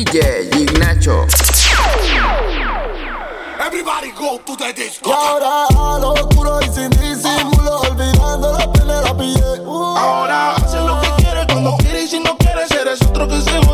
DJ Ignacho. Everybody go to the disco. Y ahora a lo oscuro y sin disimulo, olvidando la pena la pillé. Uh, ahora haces lo que quieres cuando quieres y si no quieres, eres otro que se va.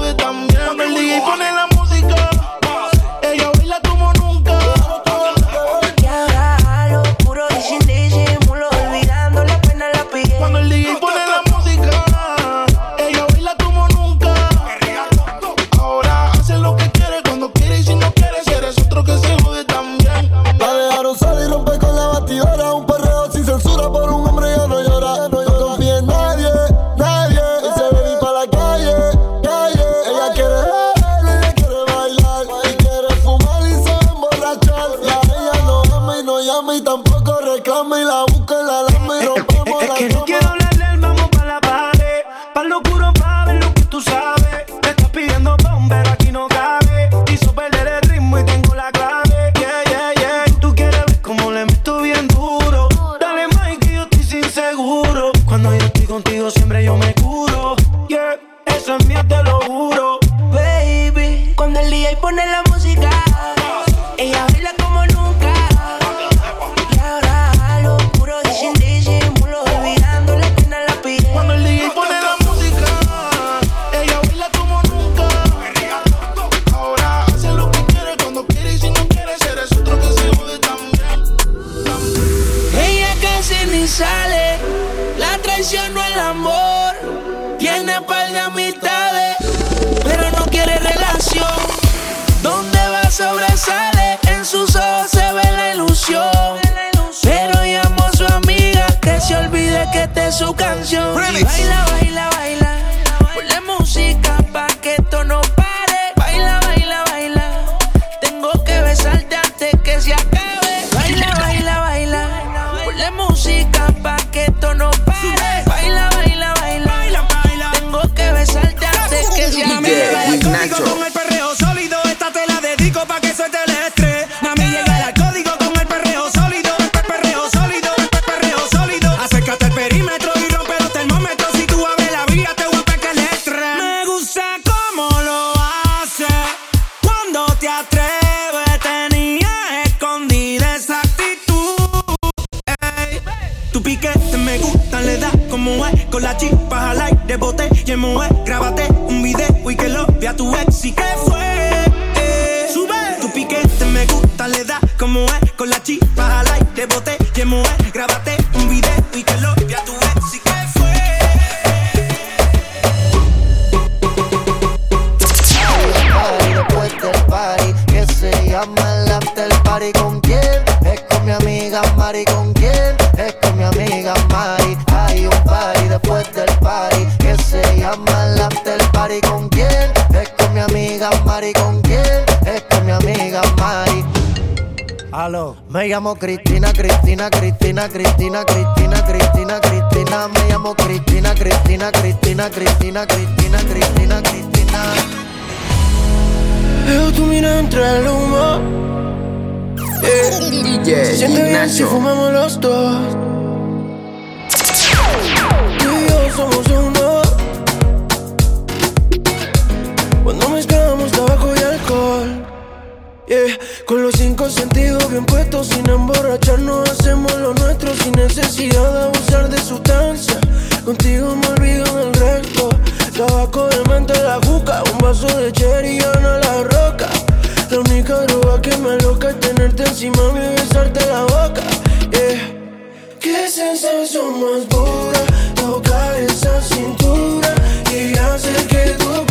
con la chispa, like, te boté, que mujer, grábate un video y que lo a tu ex Me llamo Cristina, Cristina, Cristina, Cristina, Cristina, Cristina, Cristina. Me llamo Cristina, Cristina, Cristina, Cristina, Cristina, Cristina, Cristina. Veo tu mira entre el humo. Siente si fumamos los dos. Tú y yo somos uno. Cuando mezclamos tabaco y alcohol. Con los cinco sentidos bien puestos, sin emborracharnos, hacemos lo nuestro sin necesidad de abusar de sustancia. Contigo me olvido del resto. Tabaco de manta la juca, un vaso de cherry y a la roca. La única droga que me loca es tenerte encima y besarte la boca. Yeah. Qué sensación más pura, tocar esa cintura y hacer que tu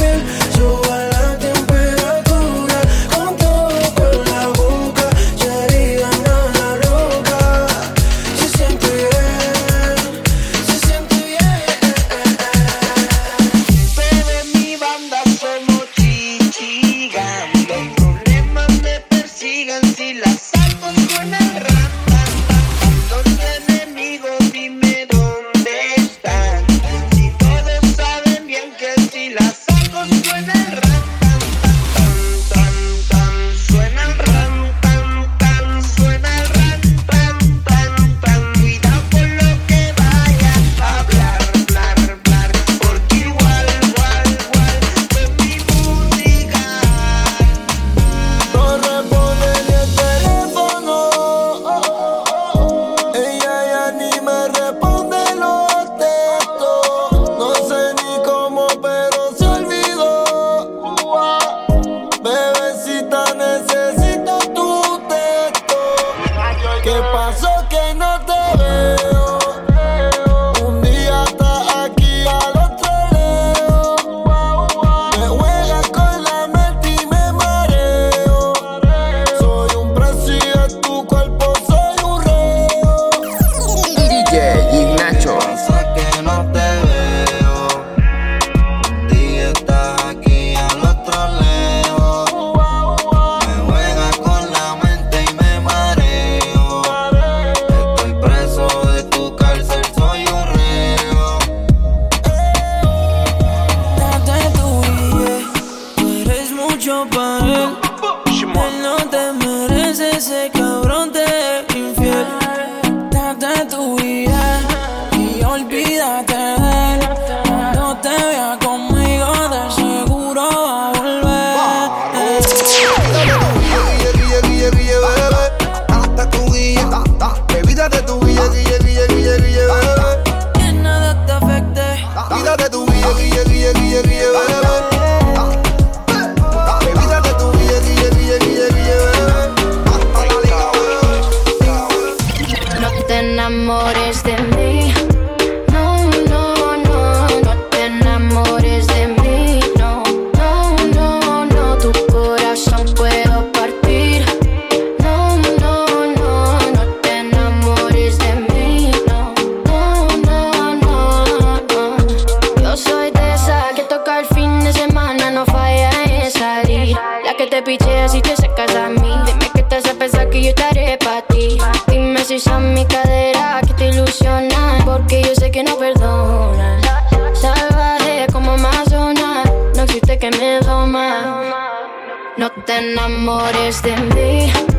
enamores de mí.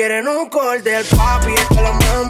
quieren un call del papi, esto lo mando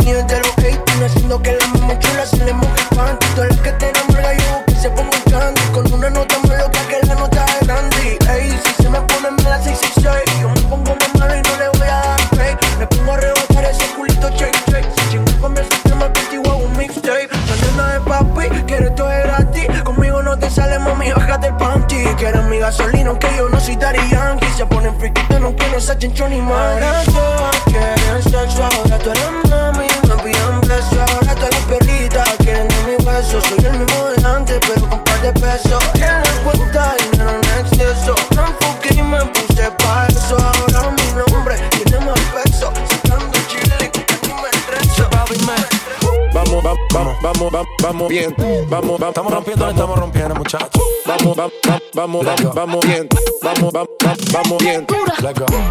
vamos, estamos rompiendo, estamos rompiendo, muchachos. Vamos, vamos, vamos, vamos vamos. bien, vamos, vamos, vamos bien, Dura,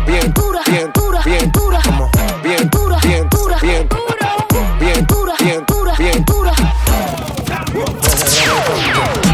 bien, dura, bien, dura, bien, vamos, bien, dura, bien, dura, bien, dura, bien, dura, bien, dura, bien, bien,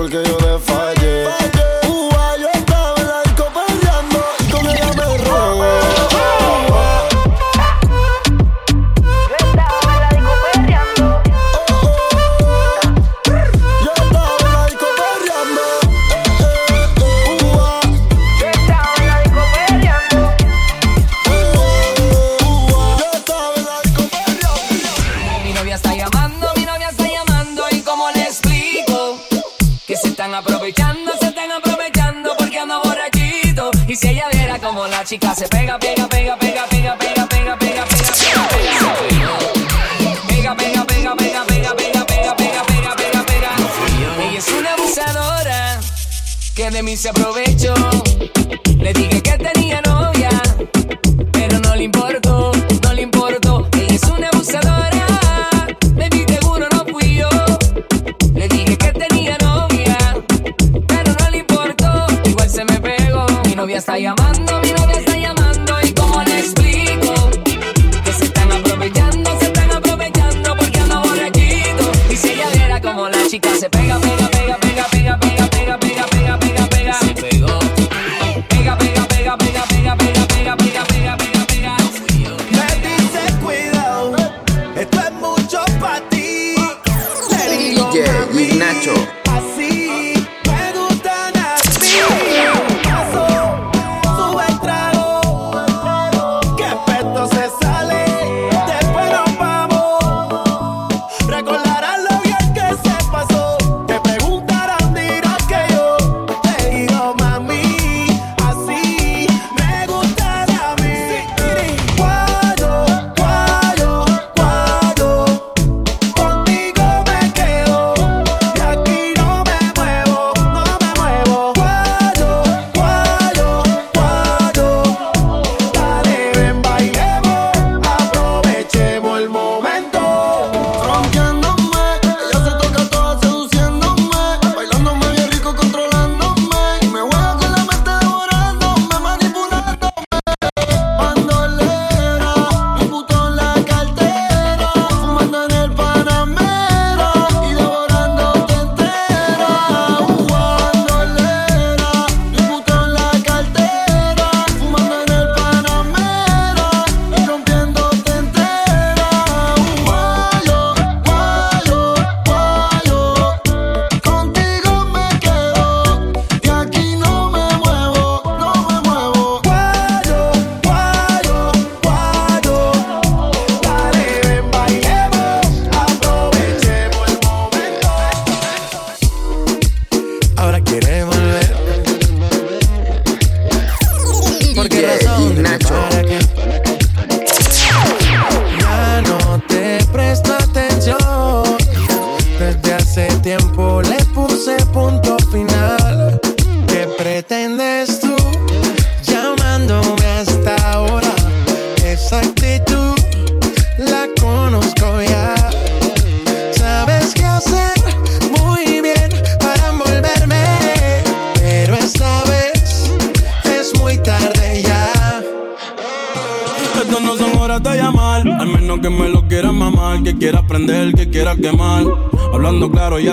porque yo de fallo se aprovecha.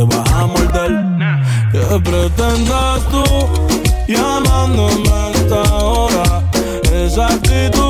te vas a morder. ¿Qué pretendas tú llamándome a esta hora? Esa actitud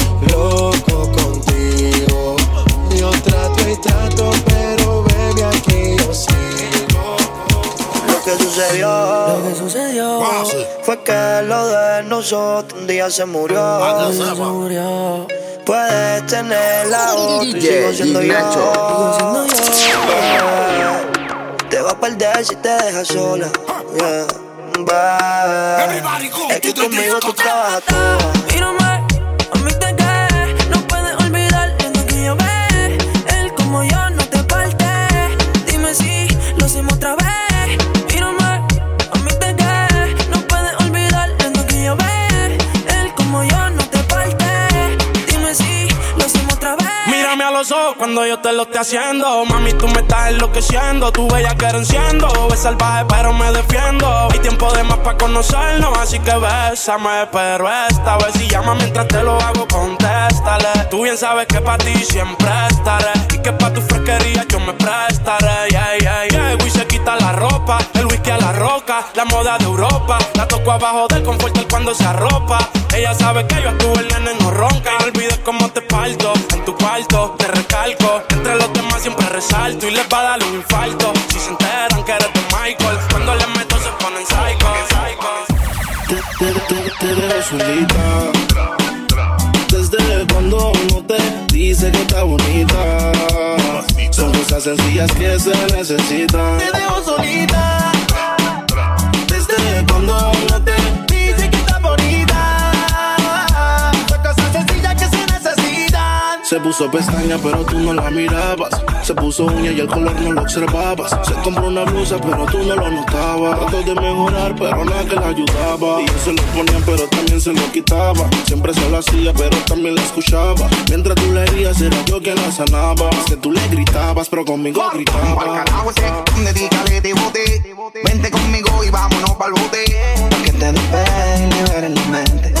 Lo que sucedió, Lo que sucedió fue que lo de nosotros un día se murió. se murió. Puedes tener la otra y DJ sigo siendo yo. Ignacio. Sigo siendo Yeah. Te va a perder si te dejas sola. Yeah. Bye. Everybody go Es que conmigo tú trabajas toda. Cuando yo te lo esté haciendo. Mami, tú me estás enloqueciendo. Tu bella que enciendo. Es salvaje, pero me defiendo. Hay tiempo de más para conocernos, así que bésame. Pero esta vez si llama mientras te lo hago, contéstale. Tú bien sabes que para ti siempre estaré. Y que para tu fresquería yo me prestaré. La ropa. El whisky a la roca. La moda de Europa. La toco abajo del confort cuando se arropa. Ella sabe que yo estuve el nene no ronca. No olvides cómo te parto. En tu cuarto te recalco. Entre los demás siempre resalto. Y les va a dar un infarto. Si se enteran que eres de Michael. Cuando les meto se ponen psycho. Desde cuando uno te dice que está bonita. Son cosas sencillas que se necesitan. Te dejo solita. Desde cuando uno te Se puso pestaña, pero tú no la mirabas. Se puso uña y el color no lo observabas. Se compró una blusa, pero tú no lo notabas. Trató de mejorar, pero nada que la ayudaba. Y él se lo ponía, pero también se lo quitaba. Siempre se lo hacía, pero también la escuchaba. Mientras tú le herías, era yo quien la sanaba. Es que tú le gritabas, pero conmigo Pa'l gritaba. carajo ese, dedícale de bote. Vente conmigo y vámonos pa'l bote. Que te despegue y libere la mente.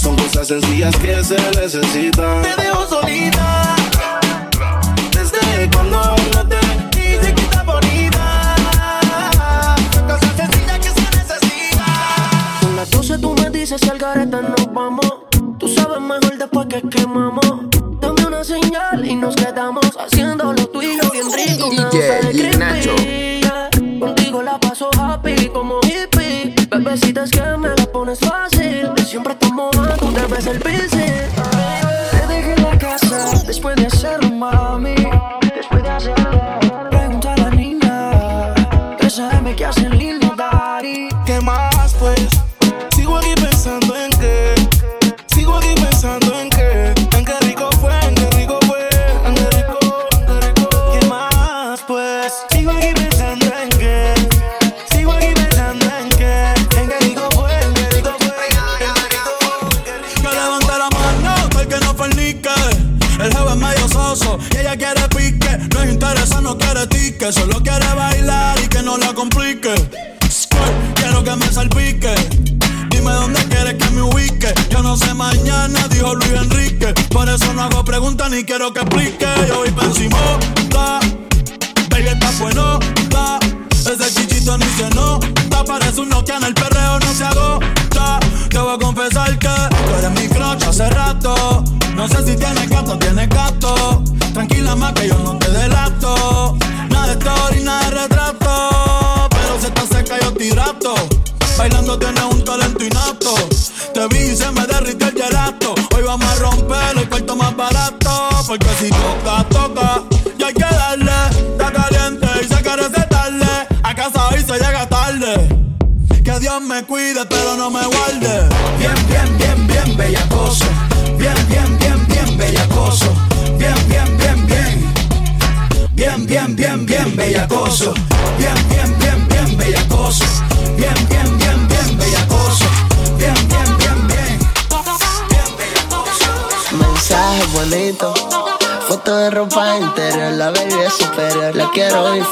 Son cosas sencillas que se necesitan. Te dejo solita. Desde cuando no te dije que está bonita. Son cosas sencillas que se necesitan. Son las 12 tú me dices si al garete nos vamos. Tú sabes mejor después que quemamos. Dame una señal y nos quedamos haciendo lo tuyo bien rico. Una DJ y Nacho. Contigo la paso happy como hippie. Bebecita que me la pones fácil. Siempre estamos te ves el piscine.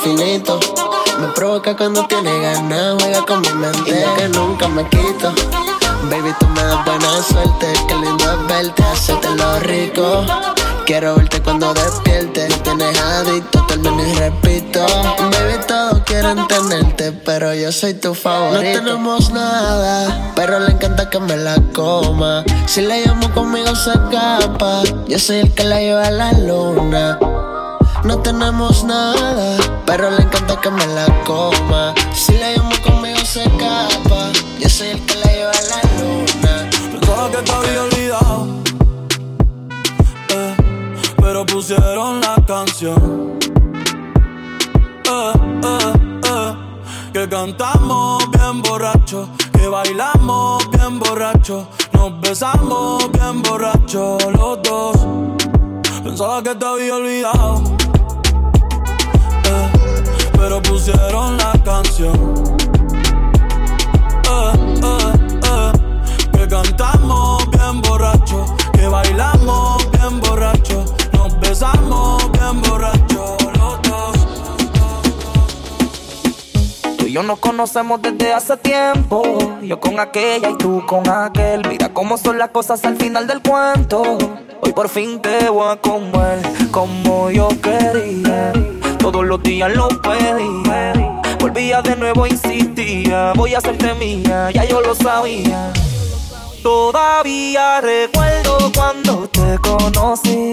Me provoca cuando tiene ganas, juega con mi mente. Y que nunca me quito. Baby, tú me das buena suerte, qué lindo es verte, hacerte lo rico. Quiero verte cuando despiertes, tienes adicto, termino y repito. Baby, todos quieren tenerte, pero yo soy tu favorito. No tenemos nada, pero le encanta que me la coma. Si la llamo conmigo se escapa, yo soy el que la lleva a la luna. No tenemos nada, pero le encanta que me la coma. Si la llamo conmigo se escapa, yo soy el que la lleva a la luna. Pensaba que te había olvidado. eh, pero pusieron la canción. Eh, eh, que cantamos bien borracho, que bailamos bien borracho, nos besamos bien borracho los dos. Pensaba que te había olvidado. Pero pusieron la canción. Eh, eh, eh, que cantamos bien borracho, que bailamos bien borracho, nos besamos bien borracho los dos. Tú y yo nos conocemos desde hace tiempo. Yo con aquella y tú con aquel. Mira cómo son las cosas al final del cuento. Hoy por fin te voy a comer como yo quería. Todos los días lo pedía. Volvía de nuevo, insistía. Voy a hacerte mía, ya yo lo sabía. Todavía recuerdo cuando te conocí.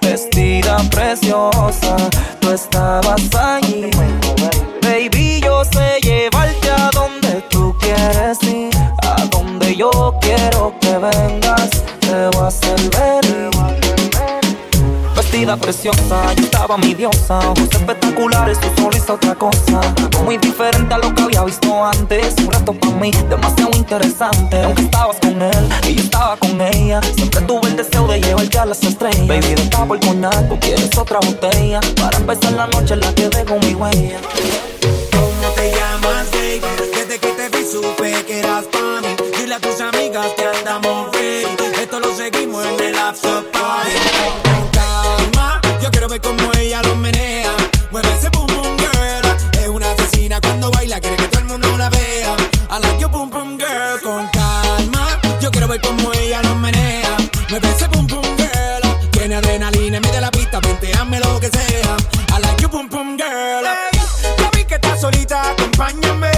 Vestida preciosa, tú estabas allí. Baby, yo sé llevarte a donde tú quieres ir. A donde yo quiero que vengas, te voy a hacer venir. Vestida preciosa, yo estaba mi diosa. Ojos espectaculares, tu sonrisa otra cosa. Algo muy diferente a lo que había visto antes. Un reto para mí, demasiado interesante. Aunque estabas con él y yo estaba con ella. Siempre tuve el deseo de llevarte a las estrellas. Baby, tapo el coñac, tú quieres otra botella. Para empezar la noche en la que dejo mi huella. ¿Cómo te llamas, baby? Desde que te vi supe que eras pa' mí. Dile a tus amigas que andamos ready. Esto lo seguimos en el Mueve ese boom boom girl. Tiene adrenalina, mete la pista, hazme lo que sea. I like your boom boom girl. Ya vi que estás solita, acompáñame.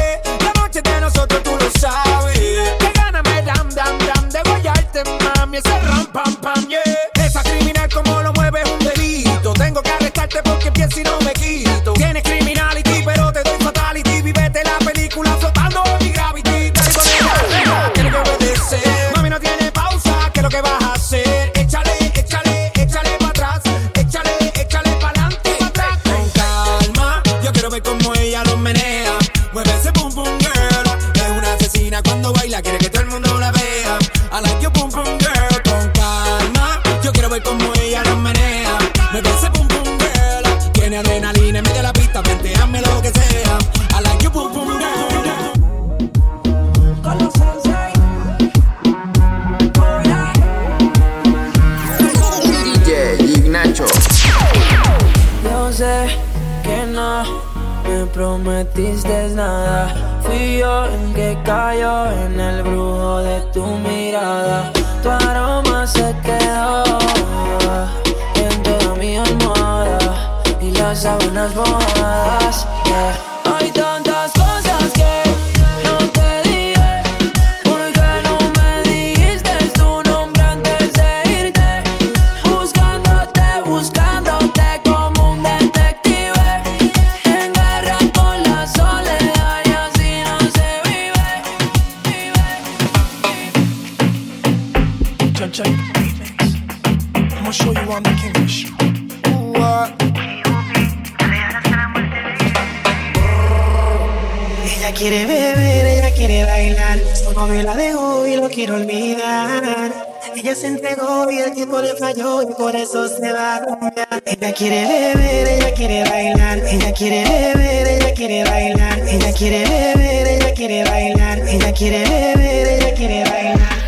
Por eso se va a. Ella quiere beber, ella quiere bailar. Ella quiere beber, ella quiere bailar. Ella quiere beber, ella quiere bailar. Ella quiere beber, ella quiere bailar.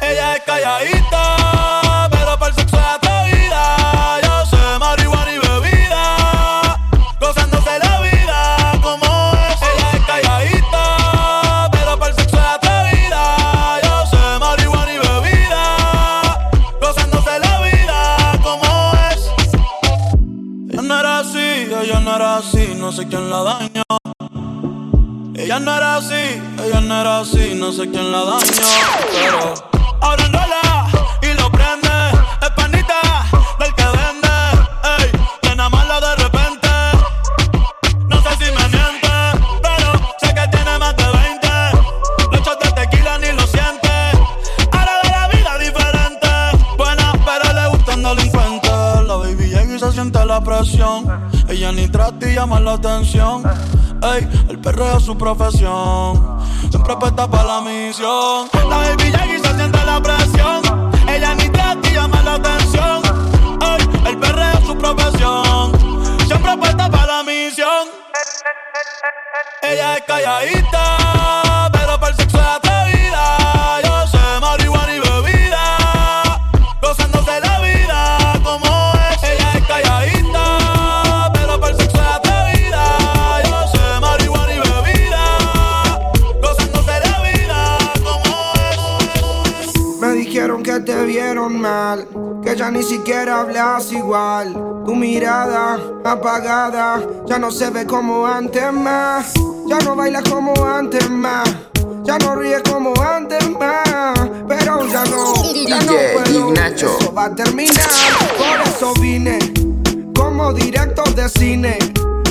Ella es calladita, sé quién la dañó. Ella no era así, ella no era así, no sé quién la dañó. Pero ahora enrola y Ella ni trata y llama la atención. Ey, el perreo es su profesión. Siempre apuesta para la misión. La baby y se siente la presión. Ella ni trata y llama la atención. Ey, el perreo es su profesión. Siempre apuesta para la misión. Ella es calladita, pero para el sexo ni siquiera hablas igual. Tu mirada apagada ya no se ve como antes más. Ya no bailas como antes más. Ya no ríes como antes más. Pero ya no, ya no puedo. Ignacho. Eso va a terminar. Por eso vine como director de cine.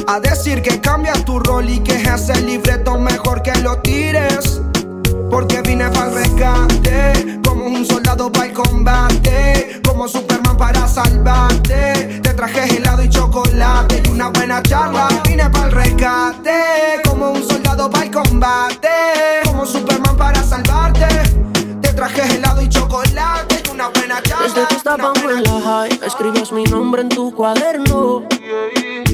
A decir que cambias tu rol y que ese libreto mejor que lo tires. Porque vine para el rescate, como un soldado para el combate, como Superman para salvarte. Te traje helado y chocolate y una buena charla. Vine para el rescate, como un soldado para el combate, como Superman para salvarte. Te traje helado y chocolate y una buena charla. Desde que estábamos en la high, escribías mi nombre en tu cuaderno.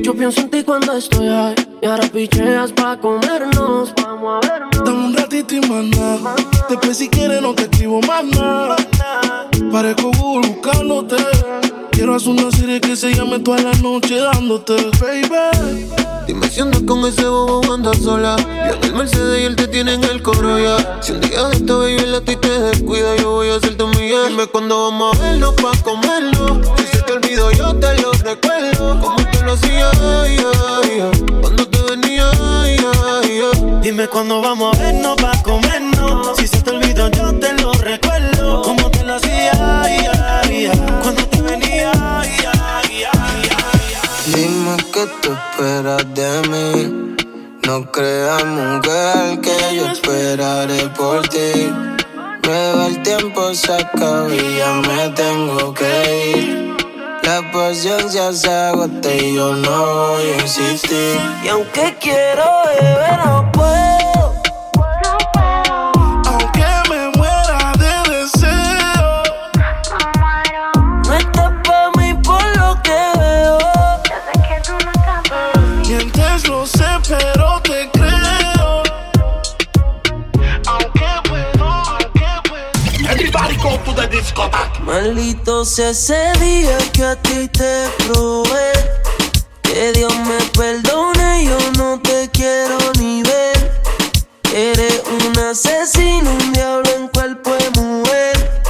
Yo pienso en ti cuando estoy high. Y ahora picheas pa' comernos. Vamos a vernos. Dame un ratito y más nada. Después si quieres no te escribo más nada. Parezco buscándote. Quiero hacer una serie que se llame toda la noche dándote, baby. Dime si andas con ese bobo andas sola. Yo en el Mercedes y él te tiene en el Corolla. Si un día de esta baby la ti te descuida, yo voy a ser tu amiga. Dime cuándo vamos a vernos pa' comerlo. Si se te olvidó, yo te lo recuerdo. Como te lo hacía, ay, ay. cuando te venía, ay. Dime cuándo vamos a vernos pa' comernos. Si se te olvidó, yo te lo recuerdo cuando te venía. Dime qué tú esperas de mí. No creas, mujer, que yo esperaré por ti. Me va el tiempo, se acaba y ya me tengo que ir. La paciencia se agota y yo no voy a insistir. Y aunque quiero beber, no puedo. Maldito sea ese día que a ti te probé. Que Dios me perdone, yo no te quiero ni ver. Eres un asesino, un diablo en cuerpo de mujer.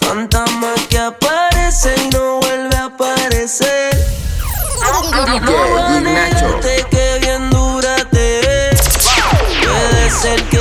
Fantasma que aparece y no vuelve a aparecer. No que bien dura te ves. Puede ser que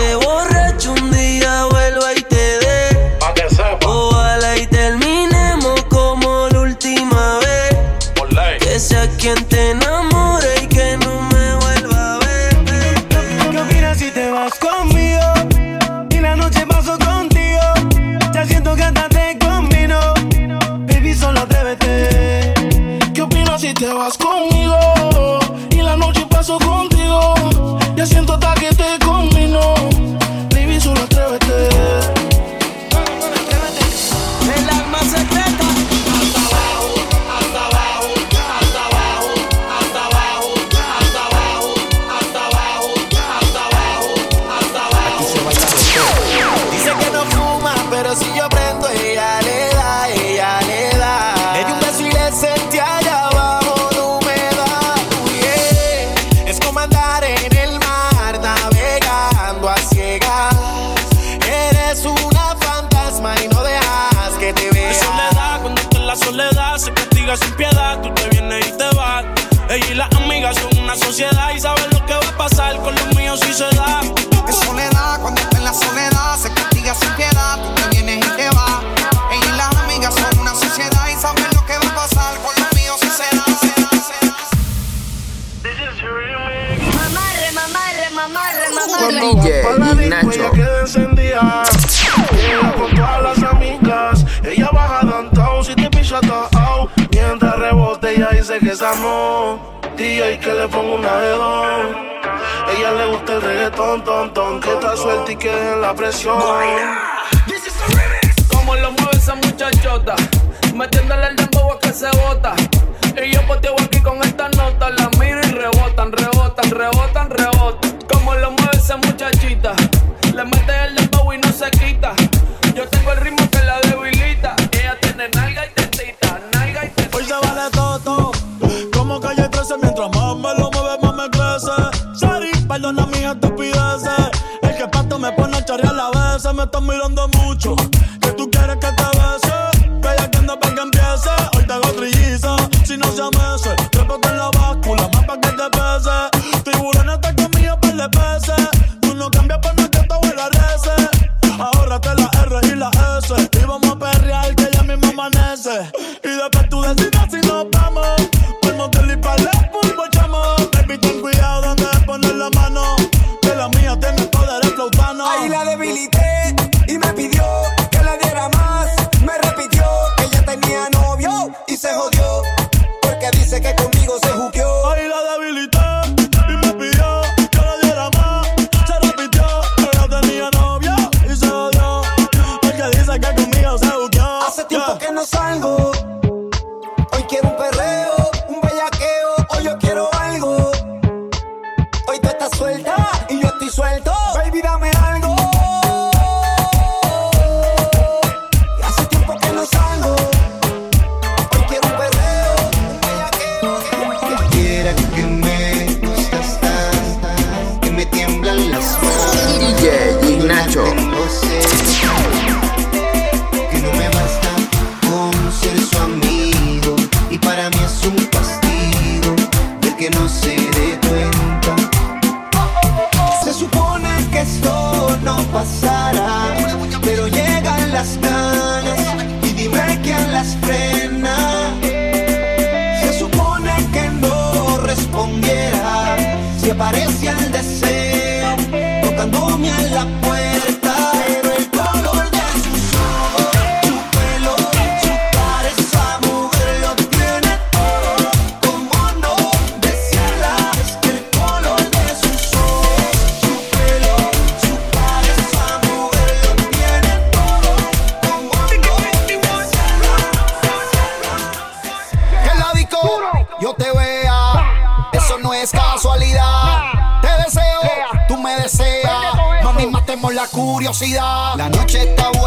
Eres una fantasma y no dejas que te vea. soledad, cuando está en la soledad, se castiga sin piedad. Tú te vienes y te vas. Ella y las amigas son una sociedad y saben lo que va a pasar con los míos si se da. En soledad, cuando está en la soledad, se castiga sin piedad. Mamarre. DJ encendida. Llega con todas las amigas. Ella baja downtown si te picha atao. Mientras rebote, ella dice que estamos. DJ que le pongo una de dos. Ella le gusta el reggaetón, ton, ton. Que está suelta y que en la presión. Como lo mueve esa muchachota, metiéndole el dembow a que se bota. Y yo poteo aquí con esta nota, la miro y rebotan, rebotan, rebotan, rebotan. Como lo muchachita, le mete el dembow y no se quita. Yo tengo el ritmo que la debilita. Ella tiene nalga y tetita, nalga y tetita. Hoy se vale todo, como calle 13 mientras más me lo mueve más me crece. Sorry, perdona mis estupideces. El que pato me pone a charrear la vez, me están mirando mucho. enseña la puerta. curiosidad. La noche está buena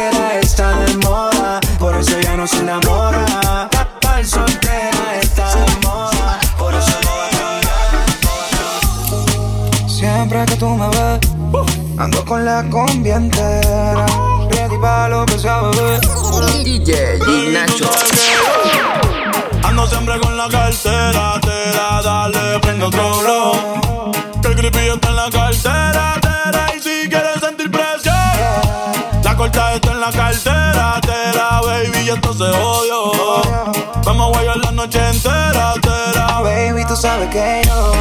soltera está de moda, por eso ya no se enamora. Papal soltera está de moda, por eso no va. Siempre que tú me ves, uh. ando con la combi entera. Ready para lo que sea, bebé. DJ Nacho. Ando siempre con la cartera, tera, dale, prende otro blow. Que el creepy está en la cartera, la cartera, tera, baby, yo entonces odio. Vamos a guayar la noche entera, tera. Baby, tú sabes que yo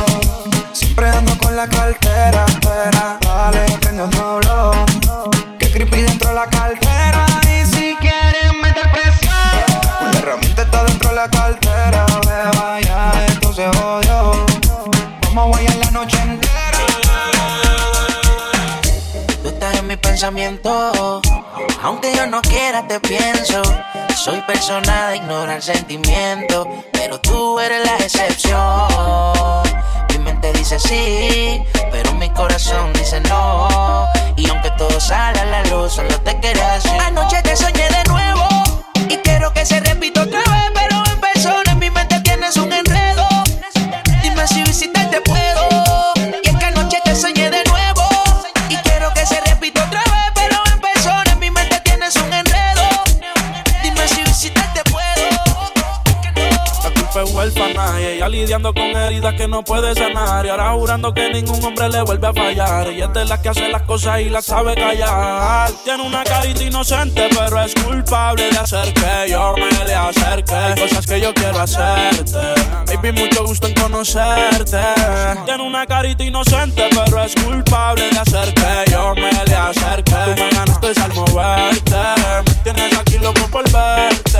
siempre ando con la cartera, tera. Dale, prende un doblón. Que creepy dentro de la cartera. Y si quieren meter presión, la herramienta está dentro de la cartera, beba, ya entonces odio. Vamos a guayar la noche entera. Tú estás en mis pensamientos aunque yo no quiera, te pienso. Soy persona de ignorar sentimientos, pero tú eres la excepción. Mi mente dice sí, pero mi corazón dice no. Y aunque todo sale a la luz, solo te quería decir. Anoche te soñé de nuevo y quiero que se repita otra vez, pero en persona en mi mente tienes un enredo. Dime si visitaste lidiando con heridas que no puede sanar. Y ahora jurando que ningún hombre le vuelve a fallar. Ella es de las que hace las cosas y las sabe callar. Tiene una carita inocente, pero es culpable de hacer que yo me le acerque. Hay cosas que yo quiero hacerte. Baby, mucho gusto en conocerte. Tiene una carita inocente, pero es culpable de hacer que yo me le acerque. Tú me ganaste al moverte. Tienes aquí loco por verte.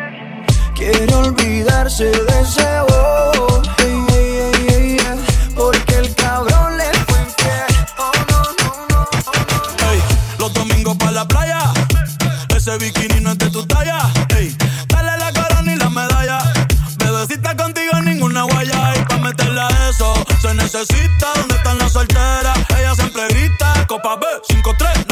Quiere olvidarse de ese bobo, ey, ey, ey, ey, ey, porque el cabrón le fue infiel. Oh, no, no, no, oh, no. Los domingos para la playa. Ese bikini no es de tu talla. Dale la corona y la medalla. Bebecita contigo ninguna guaya. Y pa' meterle a eso se necesita. ¿Dónde están las solteras? Ella siempre grita. Copa B, 5-3,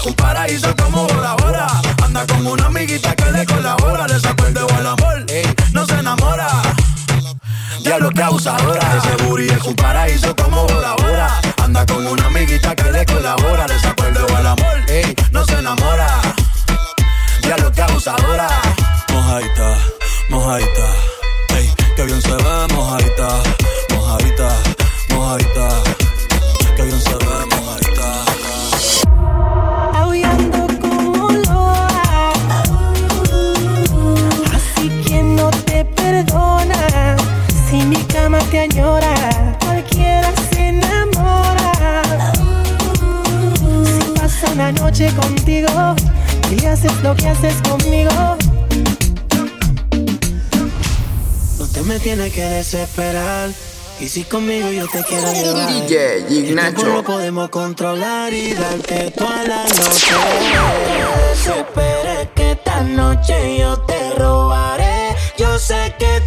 es un paraíso como Bora Bora. Anda con una amiguita que le colabora. Desacuerdo o el amor, no se enamora. Diablo que abusadora. Ese booty es un paraíso desesperar. Y si conmigo yo te quiero llevar. DJ Ignacio. lo podemos controlar y darte toda la noche. Desesperes que esta noche yo te robaré. Yo sé que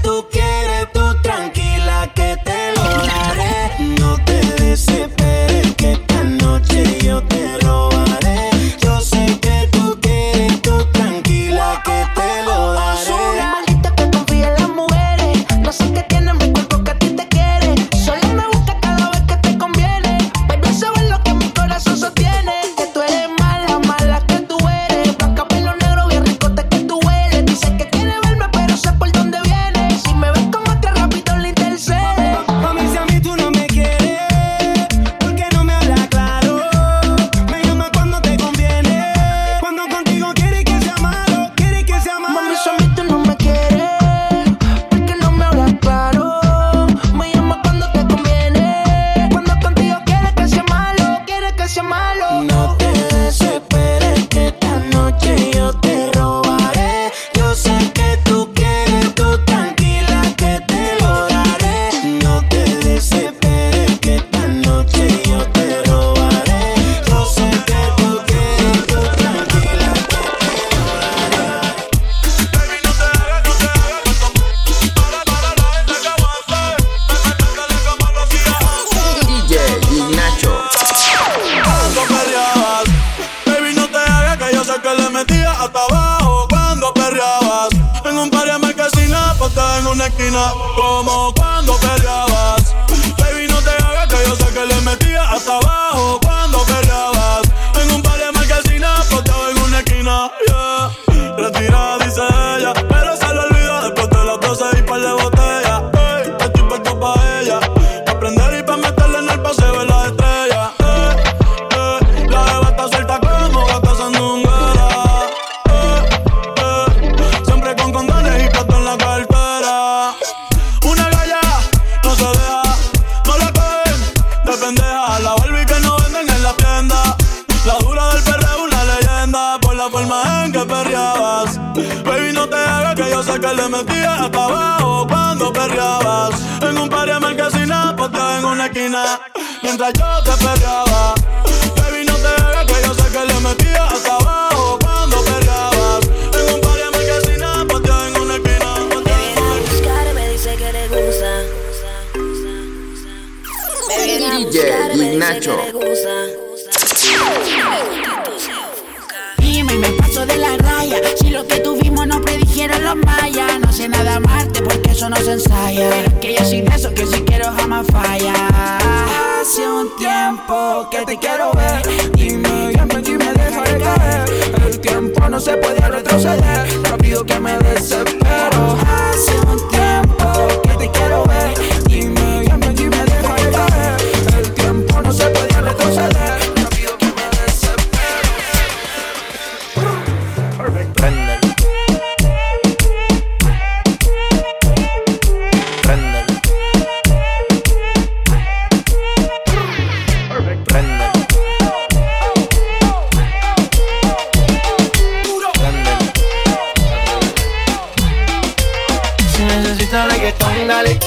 dale.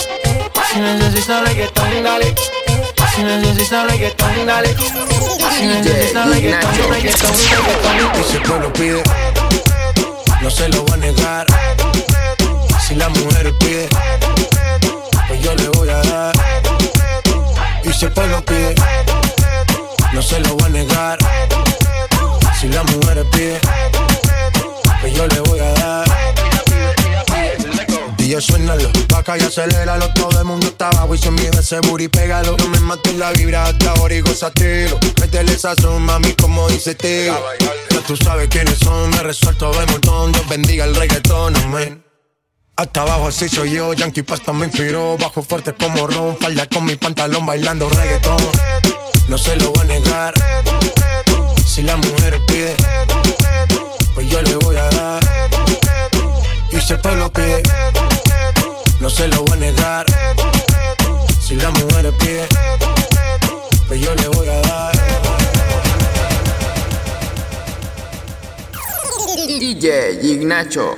Si necesitas reggaetón, dale. Si necesitas reggaetón, dale. Si necesitas reggaetón, reggaetón, reggaetón. Y si el pueblo pide, no se lo voy a negar. Si la mujer pide, pues yo le voy a dar. Y si el pueblo pide, no se lo voy a negar. Si la mujer pide, pues yo le voy a dar. DJ suénalo, vaca y aceléralo. Todo el mundo está abajo y se mide ese booty, pégalo. No me mates la vibra hasta ahora y gózatelo. Métele esa mami, como dice tío Ya tú sabes quiénes son, me resuelto de montón. Dios bendiga el reggaetón, amén. Hasta abajo así soy yo, Yankee Pasta me inspiró. Bajo fuerte como Ron, falda con mi pantalón bailando reggaetón. No se lo voy a negar. Si la mujer pide Pues yo le voy a dar. Y si el pueblo pide No se lo voy a negar Si la mujer pide Pues yo le voy a dar DJ Ignacho.